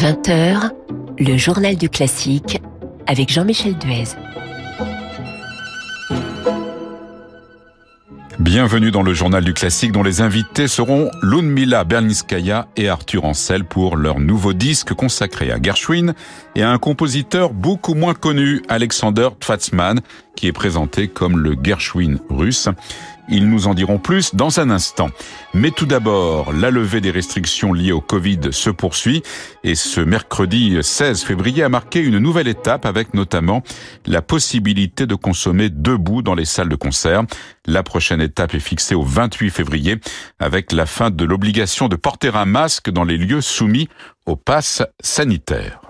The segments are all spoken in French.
20h, le journal du classique avec Jean-Michel Duez. Bienvenue dans le journal du classique dont les invités seront Ludmila Berlinskaya et Arthur Ancel pour leur nouveau disque consacré à Gershwin et à un compositeur beaucoup moins connu, Alexander Tvatsman, qui est présenté comme le Gershwin russe. Ils nous en diront plus dans un instant. Mais tout d'abord, la levée des restrictions liées au Covid se poursuit et ce mercredi 16 février a marqué une nouvelle étape avec notamment la possibilité de consommer debout dans les salles de concert. La prochaine étape est fixée au 28 février avec la fin de l'obligation de porter un masque dans les lieux soumis au pass sanitaire.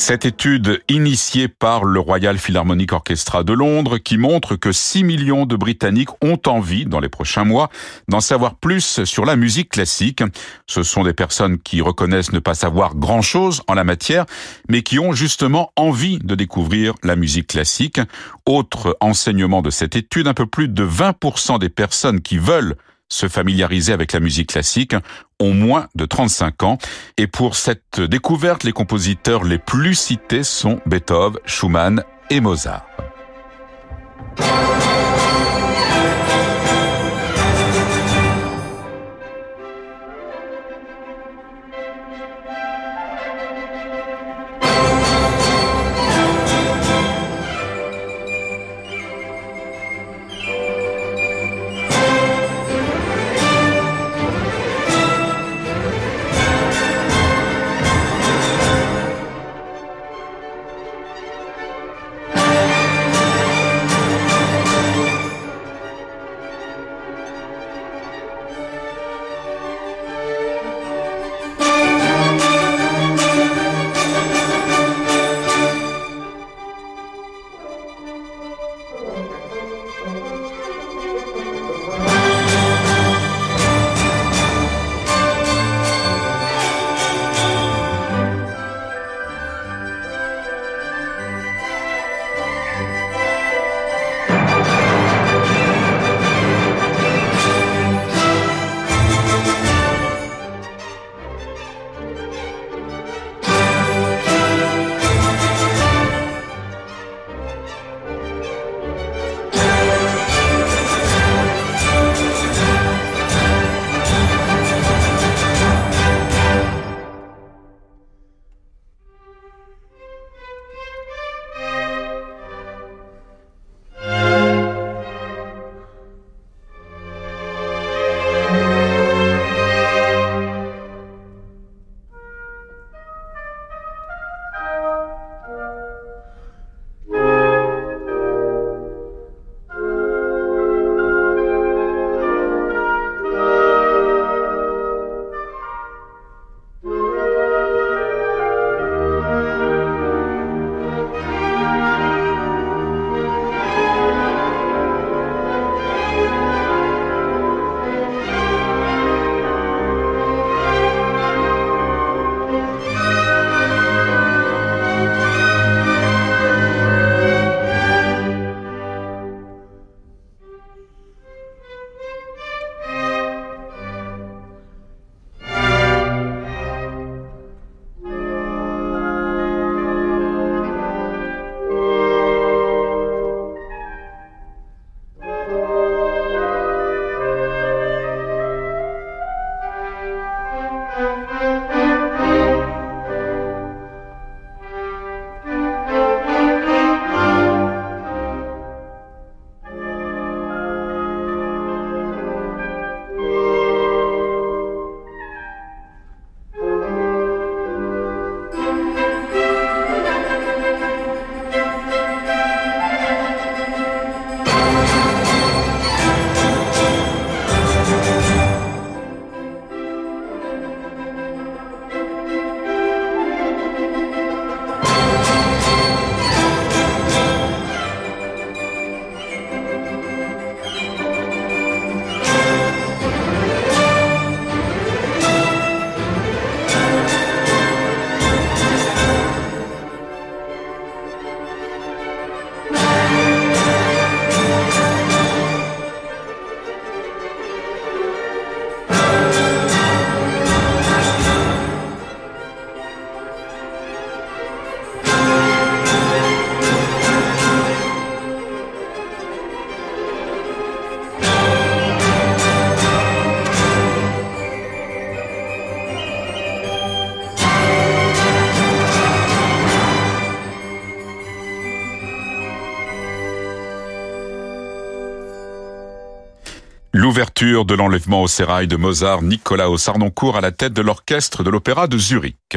Cette étude initiée par le Royal Philharmonic Orchestra de Londres qui montre que 6 millions de Britanniques ont envie, dans les prochains mois, d'en savoir plus sur la musique classique. Ce sont des personnes qui reconnaissent ne pas savoir grand-chose en la matière, mais qui ont justement envie de découvrir la musique classique. Autre enseignement de cette étude, un peu plus de 20% des personnes qui veulent se familiariser avec la musique classique ont moins de 35 ans. Et pour cette découverte, les compositeurs les plus cités sont Beethoven, Schumann et Mozart. L'ouverture de l'enlèvement au sérail de Mozart, Nicolas Sarnoncourt à la tête de l'orchestre de l'Opéra de Zurich.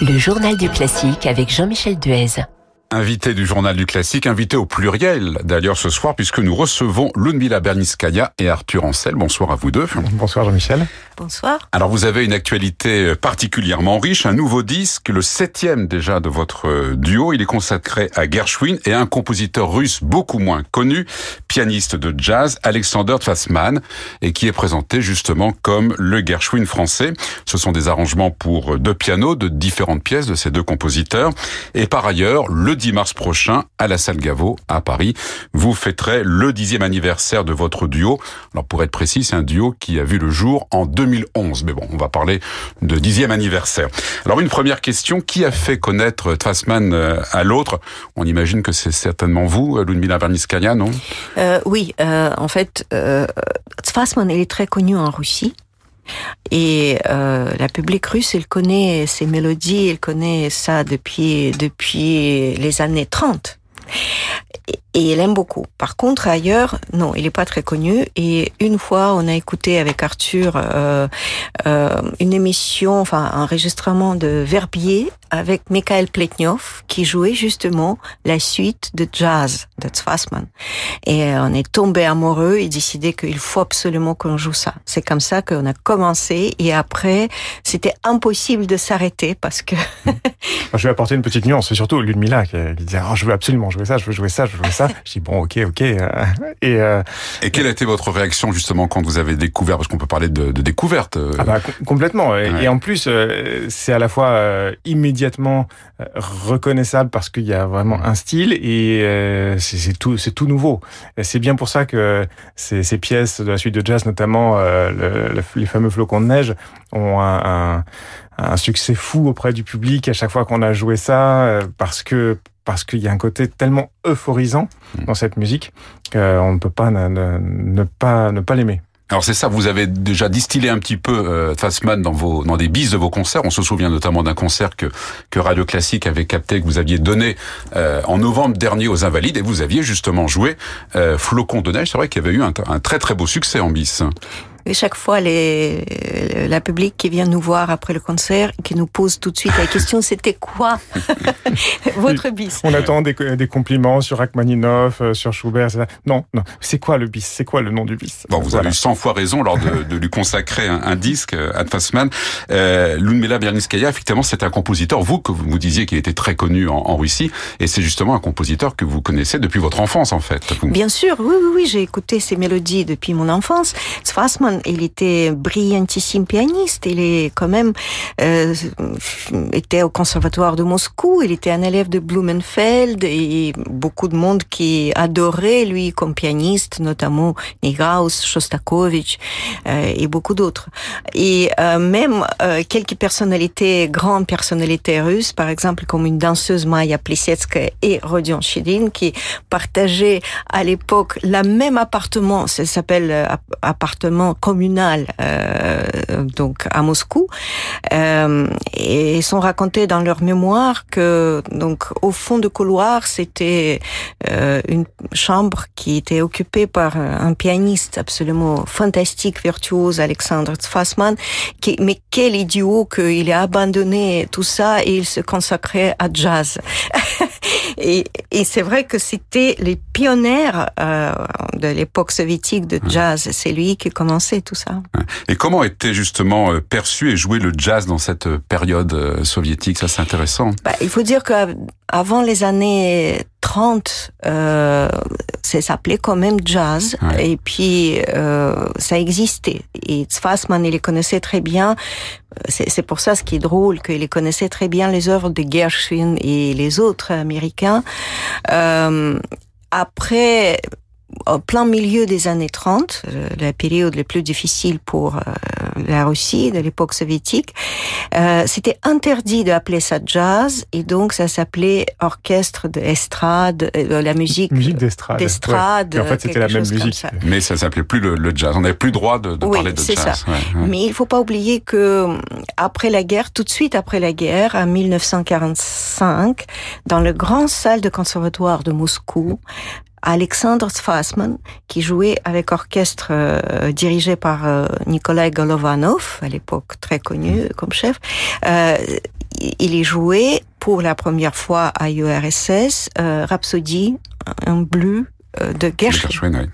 Le journal du classique avec Jean-Michel Duez. Invité du journal du classique, invité au pluriel d'ailleurs ce soir puisque nous recevons Ludmila Berniskaya et Arthur Ancel. Bonsoir à vous deux. Bonsoir Jean-Michel. Bonsoir. Alors vous avez une actualité particulièrement riche, un nouveau disque, le septième déjà de votre duo. Il est consacré à Gershwin et un compositeur russe beaucoup moins connu, pianiste de jazz, Alexander Tfassman, et qui est présenté justement comme le Gershwin français. Ce sont des arrangements pour deux pianos de différentes pièces de ces deux compositeurs. Et par ailleurs, le 10 mars prochain, à la salle Gaveau, à Paris, vous fêterez le dixième anniversaire de votre duo. Alors pour être précis, c'est un duo qui a vu le jour en 2011. Mais bon, on va parler de dixième anniversaire. Alors une première question, qui a fait connaître Tfassman euh, à l'autre? On imagine que c'est certainement vous, Ludmila Verniskaya, non? Euh, Oui, euh, en fait, euh, il est très connu en Russie. Et euh, la public russe, elle connaît ses mélodies, elle connaît ça depuis depuis les années 30 et elle aime beaucoup. Par contre, ailleurs, non, il est pas très connu. Et une fois, on a écouté avec Arthur euh, euh, une émission, enfin un enregistrement de Verbier avec Mikhail Pletnyov qui jouait justement la suite de jazz de Zwassman. Et on est tombé amoureux et décidé qu'il faut absolument qu'on joue ça. C'est comme ça qu'on a commencé et après, c'était impossible de s'arrêter parce que... je vais apporter une petite nuance, c'est surtout Ludmilla qui disait oh, je veux absolument jouer ça, je veux jouer ça, je veux jouer ça. Je dis bon, ok, ok. Et, euh, et quelle a été votre réaction justement quand vous avez découvert, parce qu'on peut parler de, de découverte ah bah, complètement. Et, ouais. et en plus, euh, c'est à la fois euh, immédiatement reconnaissable parce qu'il y a vraiment un style et euh, c'est tout, c'est tout nouveau. C'est bien pour ça que ces, ces, pièces de la suite de jazz, notamment euh, le, le, les fameux flocons de neige, ont un, un, un, succès fou auprès du public à chaque fois qu'on a joué ça parce que parce qu'il y a un côté tellement euphorisant dans cette musique qu'on ne peut pas ne, ne, ne pas ne pas l'aimer. Alors c'est ça, vous avez déjà distillé un petit peu euh, Fassman dans vos dans des bises de vos concerts. On se souvient notamment d'un concert que que Radio Classique avait capté, que vous aviez donné euh, en novembre dernier aux Invalides, et vous aviez justement joué euh, Flocon de neige. C'est vrai qu'il y avait eu un, un, très très beau succès en bis. Et chaque fois, les, la public qui vient nous voir après le concert, qui nous pose tout de suite la question, c'était quoi votre bis? On attend des, des, compliments sur Rachmaninoff, sur Schubert. Etc. Non, non. C'est quoi le bis? C'est quoi le nom du bis? Bon, vous voilà. avez eu 100 fois raison lors de, de lui consacrer un, un disque, Ad Fassman. Euh, Ludmila Berlinskaya, effectivement, c'est un compositeur, vous, que vous disiez qu'il était très connu en, en Russie, et c'est justement un compositeur que vous connaissez depuis votre enfance, en fait. Vous. Bien sûr, oui, oui, oui, j'ai écouté ces mélodies depuis mon enfance. Fassman, il était brillantissime pianiste. Il est quand même euh, était au conservatoire de Moscou. Il était un élève de Blumenfeld et beaucoup de monde qui adorait lui comme pianiste, notamment Nigaus, Shostakovich euh, et beaucoup d'autres. Et euh, même euh, quelques personnalités, grandes personnalités russes, par exemple comme une danseuse Maya Plisetskaya et Rodion Chidin, qui partageaient à l'époque la même appartement. Ça s'appelle euh, appartement communal euh, donc à Moscou. Euh, et sont racontés dans leur mémoire que donc au fond du couloir c'était euh, une chambre qui était occupée par un pianiste absolument fantastique virtuose Alexandre Fassman qui mais quel idiot qu'il a abandonné tout ça et il se consacrait à jazz. Et, et c'est vrai que c'était les pionniers euh, de l'époque soviétique de jazz. C'est lui qui commençait tout ça et comment était justement euh, perçu et joué le jazz dans cette période euh, soviétique? Ça, c'est intéressant. Bah, il faut dire qu'avant les années 30, euh, ça s'appelait quand même jazz. Ouais. Et puis, euh, ça existait. Et Fassman, il les connaissait très bien. C'est pour ça ce qui est drôle, qu'il connaissait très bien les œuvres de Gershwin et les autres américains. Euh, après, au plein milieu des années 30, euh, la période la plus difficile pour euh, la Russie de l'époque soviétique, euh, c'était interdit d'appeler ça jazz et donc ça s'appelait orchestre d'estrade, de la musique, musique d'estrade. D'estrade. Ouais. En fait, c'était la même musique. Ça. Mais ça s'appelait plus le, le, jazz. On n'avait plus le droit de, de oui, parler de jazz. Ça. Ouais, ouais. Mais il faut pas oublier que après la guerre, tout de suite après la guerre, en 1945, dans le grand salle de conservatoire de Moscou, Alexandre Sfassman, qui jouait avec orchestre euh, dirigé par euh, Nikolai Golovanov, à l'époque très connu mm. comme chef. Euh, il est joué pour la première fois à URSS Rhapsody en bleu de Gershwin.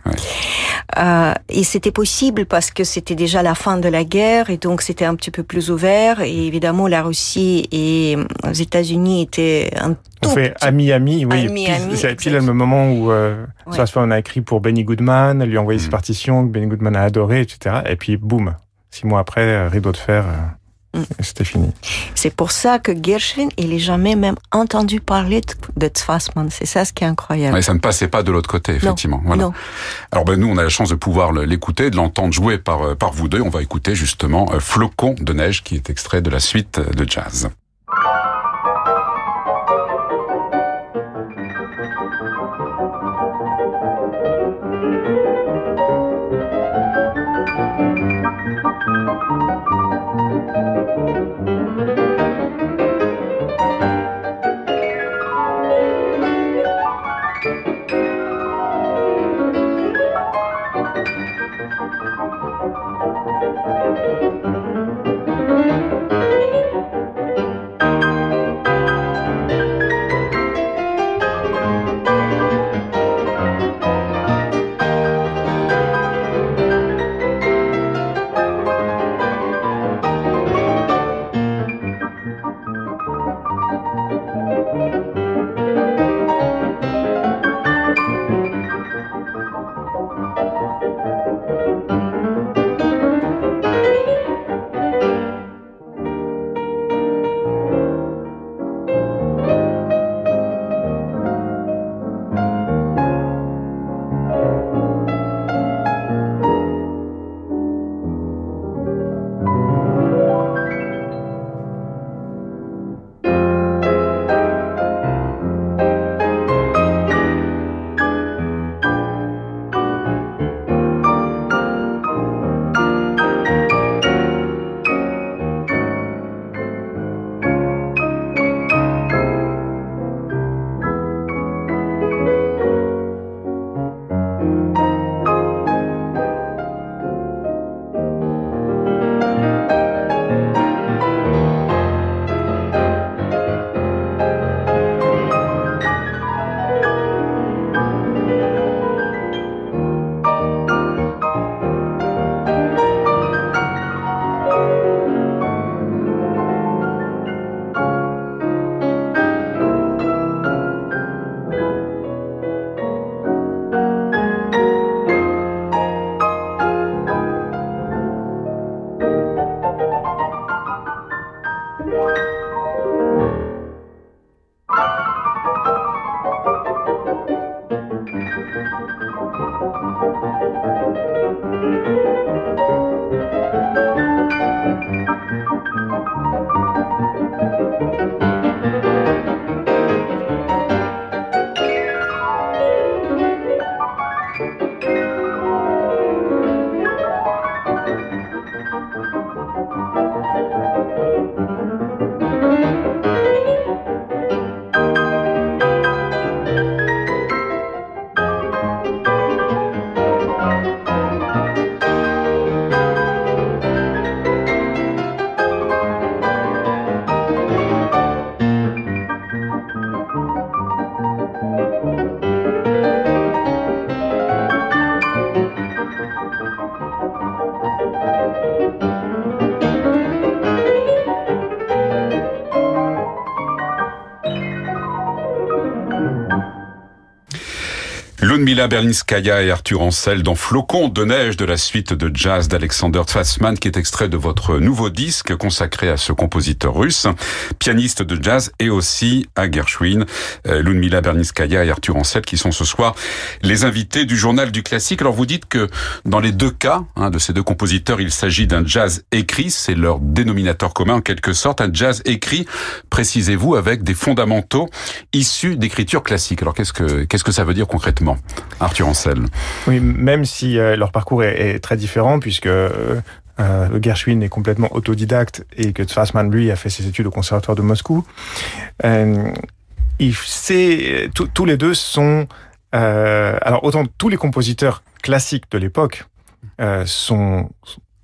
Euh, et c'était possible parce que c'était déjà la fin de la guerre et donc c'était un petit peu plus ouvert. Et évidemment, la Russie et les États-Unis étaient un tout On fait ami-ami, oui. C'est pile le moment où euh, ouais. on a écrit pour Benny Goodman, lui a envoyé ses mm. partitions, Benny Goodman a adoré, etc. Et puis boum, six mois après, euh, rideau de fer. Euh. C'était fini. C'est pour ça que Gershwin, il est jamais même entendu parler de Zwassmann. C'est ça ce qui est incroyable. Mais ça ne passait pas de l'autre côté, effectivement. Non, voilà. Alors ben nous, on a la chance de pouvoir l'écouter, de l'entendre jouer par euh, par vous deux. On va écouter justement euh, Flocon de neige, qui est extrait de la suite de jazz. Ludmila Berlinskaya et Arthur Ancel dans Flocon de neige de la suite de jazz d'Alexander Tfassman qui est extrait de votre nouveau disque consacré à ce compositeur russe, pianiste de jazz et aussi à Gershwin. Euh, Ludmila Berlinskaya et Arthur Ancel qui sont ce soir les invités du journal du classique. Alors vous dites que dans les deux cas hein, de ces deux compositeurs, il s'agit d'un jazz écrit, c'est leur dénominateur commun en quelque sorte, un jazz écrit, précisez-vous, avec des fondamentaux issus d'écriture classique. Alors qu'est-ce que qu'est-ce que ça veut dire concrètement? Arthur Ancel. Oui, même si euh, leur parcours est, très différent, puisque euh, euh, Gershwin est complètement autodidacte et que Fassman, lui, a fait ses études au conservatoire de Moscou. Tous les deux sont alors autant tous les compositeurs classiques de l'époque sont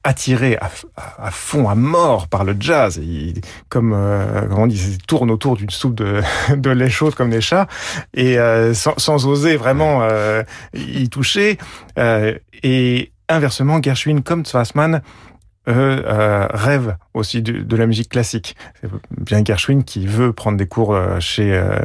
attirés à, à, fond, à mort par le jazz. Et comme, euh, on dit, ils tournent autour d'une soupe de, de lait chaude comme des chats, et euh, sans, sans, oser vraiment euh, y toucher. Euh, et inversement, Gershwin comme Zwassmann euh, rêve aussi de, de, la musique classique. C'est bien Gershwin qui veut prendre des cours euh, chez euh,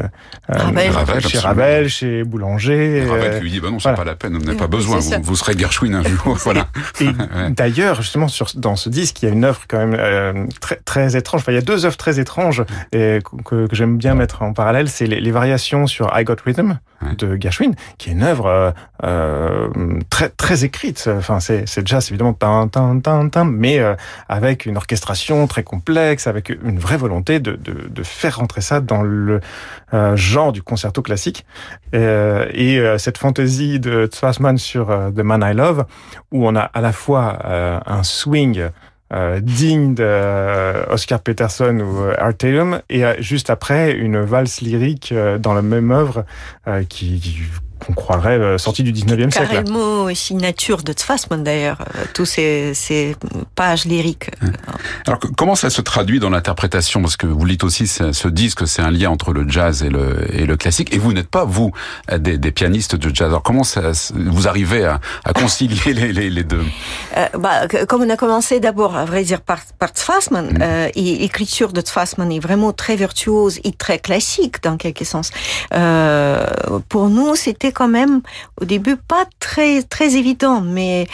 Ravel, Ravel, chez Ravel, chez Boulanger. Et Ravel qui lui dit bah non, c'est voilà. pas la peine, vous n'avez pas besoin, vous, vous, serez Gershwin un jour. voilà. Et, ouais. d'ailleurs, justement, sur, dans ce disque, il y a une œuvre quand même euh, très, très étrange. Enfin, il y a deux œuvres très étranges et que, que j'aime bien mettre en parallèle. C'est les, les, variations sur I Got Rhythm ouais. de Gershwin, qui est une œuvre euh, très très écrite. Enfin, c'est c'est jazz évidemment, tin, tin, tin, mais avec une orchestration très complexe, avec une vraie volonté de, de, faire rentrer ça dans le euh, genre du concerto classique. Euh, et euh, cette fantaisie de Zwassmann sur euh, The Man I Love, où on a à la fois euh, un swing euh, digne de Oscar Peterson ou Art Tatum, et juste après une valse lyrique dans la même œuvre qui qu'on croirait euh, sorti du 19e siècle. Carrément signature de Zwassmann d'ailleurs, euh, tous ces, ces, pages lyriques. Alors comment ça se traduit dans l'interprétation? Parce que vous dites aussi ce disque, c'est un lien entre le jazz et le, et le classique, et vous n'êtes pas, vous, des, des, pianistes de jazz. Alors comment ça, vous arrivez à, à concilier les, les, les, deux? Euh, bah, Comme on a commencé d'abord, à vrai dire, par, par mmh. euh, et l'écriture de Zwassmann est vraiment très virtuose et très classique dans quelque sens. Euh, pour nous, c'était quand même au début pas très très évident, mais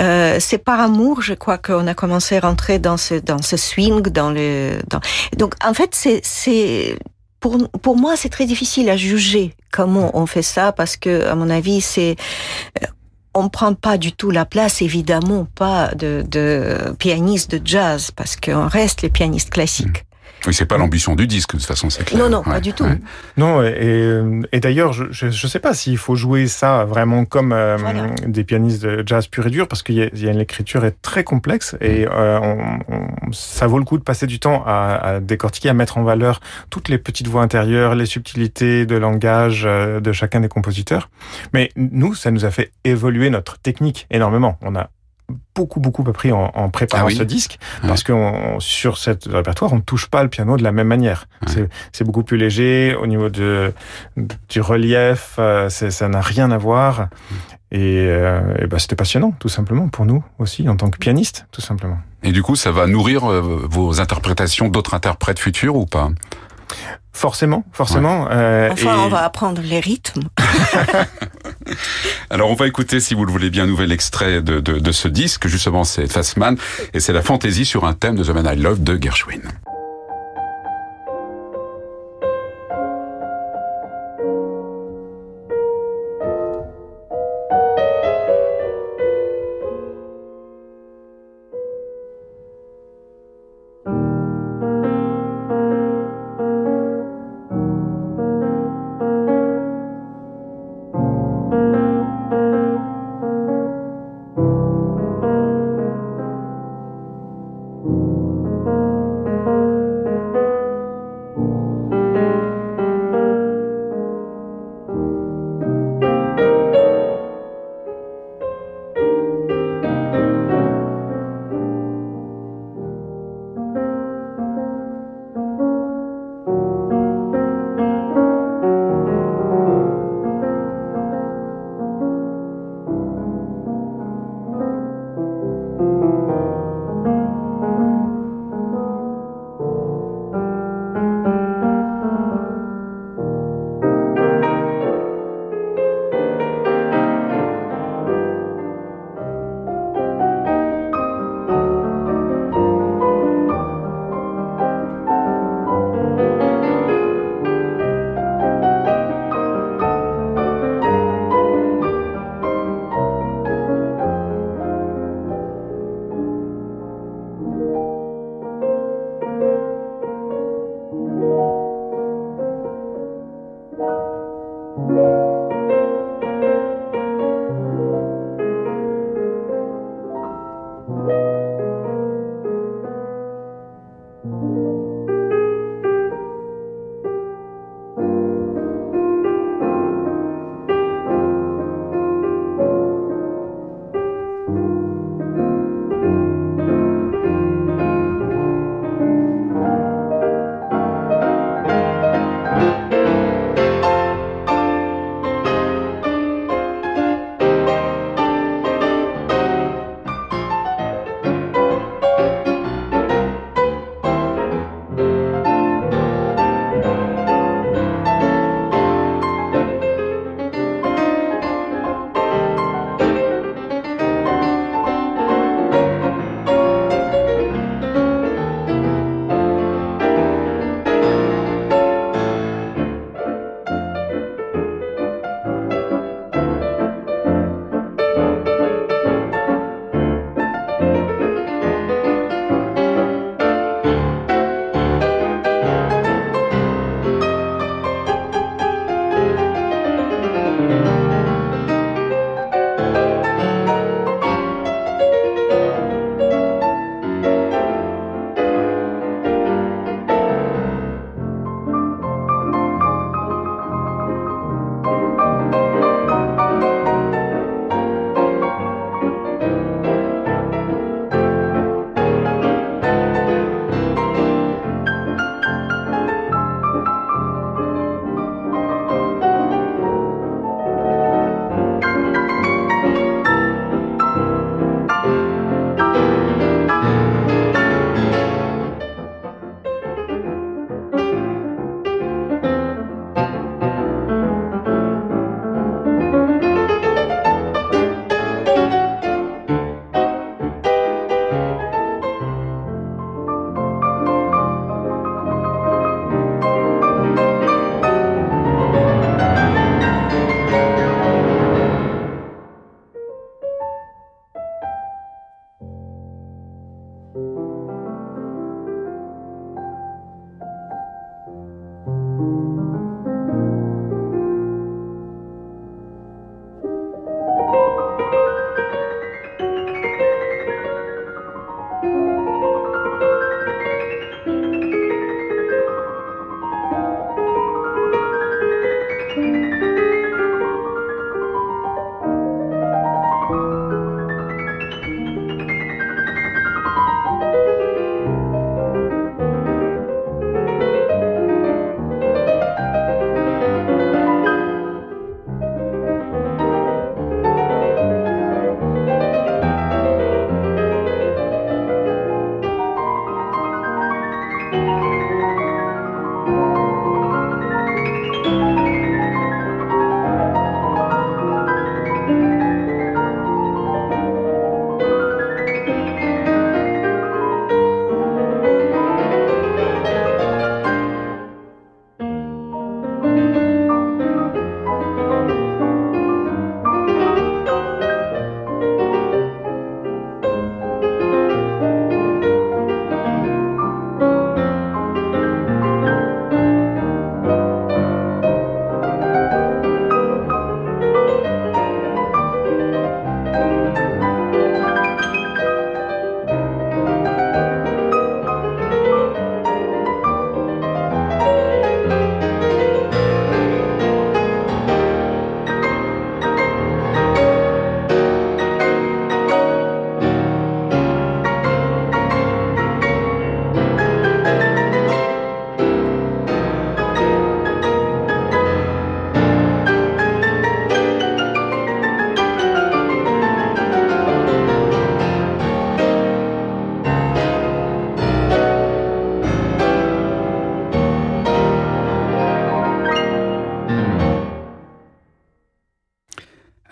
euh, c'est par amour, je crois qu'on a commencé à rentrer dans ce dans ce swing, dans le donc en fait c'est c'est pour, pour moi, c'est très difficile à juger comment on fait ça parce que, à mon avis, c'est on prend pas du tout la place, évidemment, pas de, de pianiste de jazz parce qu'on reste les pianistes classiques. Oui, c'est pas l'ambition du disque, de toute façon, c'est clair. Non, non, ouais, pas du tout. Ouais. Non, et, et d'ailleurs, je, je, je, sais pas s'il faut jouer ça vraiment comme euh, voilà. des pianistes de jazz pur et dur, parce qu'il y a, y a l'écriture est très complexe et euh, on, on, ça vaut le coup de passer du temps à, à, décortiquer, à mettre en valeur toutes les petites voix intérieures, les subtilités de langage euh, de chacun des compositeurs. Mais nous, ça nous a fait évoluer notre technique énormément. On a beaucoup beaucoup appris en, en préparant ah oui. ce disque ouais. parce que on, sur cette répertoire on touche pas le piano de la même manière ouais. c'est beaucoup plus léger au niveau de du relief euh, ça n'a rien à voir et, euh, et bah, c'était passionnant tout simplement pour nous aussi en tant que pianiste tout simplement et du coup ça va nourrir euh, vos interprétations d'autres interprètes futurs ou pas? Forcément, forcément. Ouais. Euh, enfin, et... on va apprendre les rythmes. Alors, on va écouter, si vous le voulez bien, un nouvel extrait de, de, de ce disque. Justement, c'est Fassman et c'est la fantaisie sur un thème de The Man I Love de Gershwin.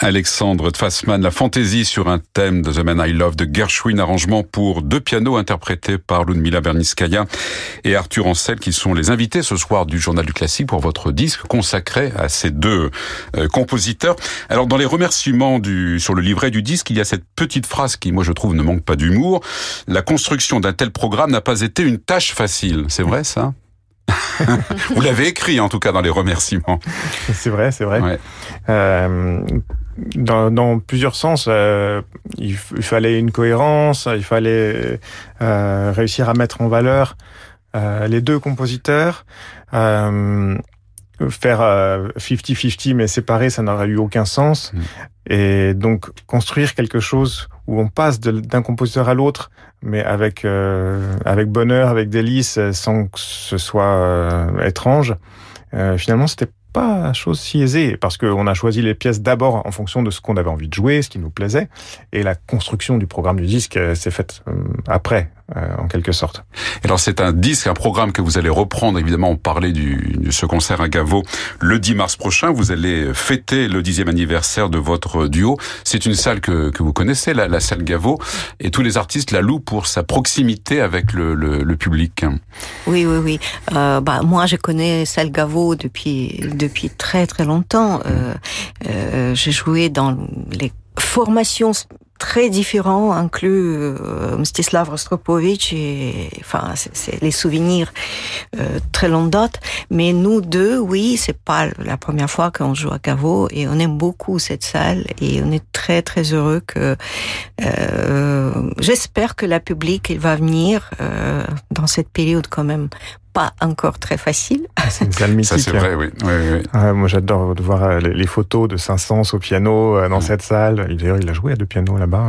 Alexandre Tfassman, la fantaisie sur un thème de The Man I Love de Gershwin, arrangement pour deux pianos interprétés par Ludmila Berniskaya et Arthur Ancel qui sont les invités ce soir du Journal du Classique pour votre disque consacré à ces deux euh, compositeurs. Alors dans les remerciements du, sur le livret du disque, il y a cette petite phrase qui moi je trouve ne manque pas d'humour. La construction d'un tel programme n'a pas été une tâche facile. C'est vrai ça? Vous l'avez écrit en tout cas dans les remerciements. C'est vrai, c'est vrai. Euh, dans, dans, plusieurs sens, euh, il, fallait une cohérence, il fallait euh, réussir à mettre en valeur euh, les deux compositeurs. Euh, faire 50-50 mais séparé, ça n'aurait eu aucun sens. Mm. Et donc construire quelque chose où on passe d'un compositeur à l'autre, mais avec avec bonheur, avec délice, sans que ce soit étrange. finalement, c'était pas chose si aisée, parce qu'on a choisi les pièces d'abord en fonction de ce qu'on avait envie de jouer, ce qui nous plaisait, et la construction du programme du disque euh, s'est faite euh, après, euh, en quelque sorte. Alors c'est un disque, un programme que vous allez reprendre, évidemment, on parlait du, de ce concert à Gaveau le 10 mars prochain, vous allez fêter le dixième anniversaire de votre duo. C'est une salle que, que vous connaissez, la, la salle Gaveau, et tous les artistes la louent pour sa proximité avec le, le, le public. Oui, oui, oui. Euh, bah, moi, je connais salle Gaveau depuis depuis très très longtemps. Euh, euh, j'ai joué dans les formations très différents, inclus euh, Mstislav Rostropovich et enfin c'est les souvenirs très longue date. Mais nous deux, oui, c'est pas la première fois qu'on joue à Caveau et on aime beaucoup cette salle et on est très très heureux que j'espère que la public il va venir dans cette période quand même pas encore très facile. Ah, c'est une salle mythique. Ça, c'est vrai, oui. oui, oui. Ah, moi, j'adore de voir euh, les photos de Saint-Saëns au piano euh, dans cette salle. D'ailleurs, il a joué à deux pianos là-bas.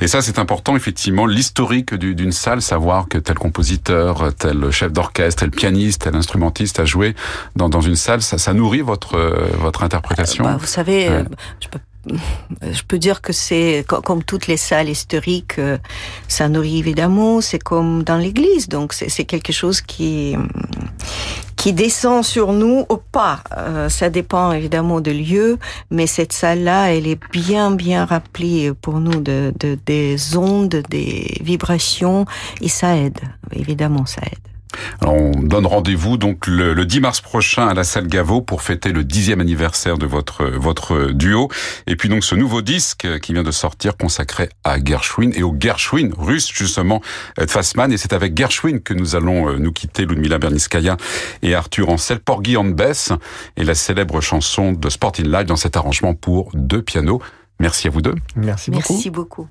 Et ça, c'est important, effectivement, l'historique d'une salle, savoir que tel compositeur, tel chef d'orchestre, tel pianiste, tel instrumentiste a joué dans, dans une salle. Ça, ça nourrit votre, euh, votre interprétation. Bah, vous savez, je peux je peux dire que c'est comme toutes les salles historiques, euh, ça nourrit évidemment. C'est comme dans l'église, donc c'est quelque chose qui qui descend sur nous au pas. Euh, ça dépend évidemment de lieu, mais cette salle-là, elle est bien bien rappelée pour nous de, de des ondes, des vibrations, et ça aide. Évidemment, ça aide. Alors on donne rendez-vous donc le, le, 10 mars prochain à la salle Gaveau pour fêter le dixième anniversaire de votre votre duo. Et puis donc ce nouveau disque qui vient de sortir consacré à Gershwin et au Gershwin russe justement de Fassman. Et c'est avec Gershwin que nous allons euh, nous quitter, Ludmila Berniskaya et Arthur Ancel, Porgy and Bess et la célèbre chanson de Sporting Live dans cet arrangement pour deux pianos. Merci à vous deux. Merci beaucoup. Merci beaucoup.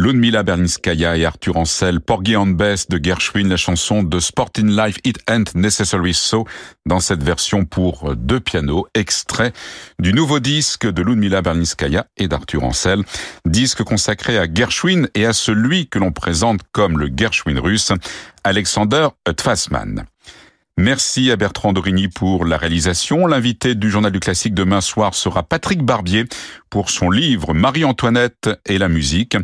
Ludmila Berlinskaya et Arthur Ancel, Porgy and Bess de Gershwin, la chanson de Sporting Life It Ain't Necessary So, dans cette version pour deux pianos, extrait du nouveau disque de Ludmila Berlinskaya et d'Arthur Ancel, disque consacré à Gershwin et à celui que l'on présente comme le Gershwin russe, Alexander Tfassman. Merci à Bertrand Dorigny pour la réalisation. L'invité du Journal du Classique demain soir sera Patrick Barbier pour son livre Marie-Antoinette et la musique.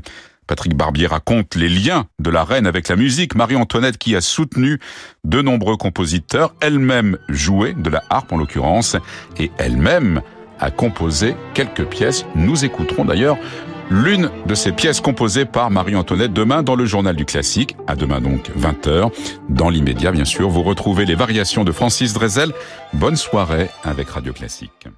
Patrick Barbier raconte les liens de la reine avec la musique. Marie-Antoinette qui a soutenu de nombreux compositeurs, elle-même jouait de la harpe en l'occurrence, et elle-même a composé quelques pièces. Nous écouterons d'ailleurs l'une de ces pièces composées par Marie-Antoinette demain dans le journal du classique, à demain donc 20h. Dans l'immédiat, bien sûr, vous retrouvez les variations de Francis Drezel. Bonne soirée avec Radio Classique.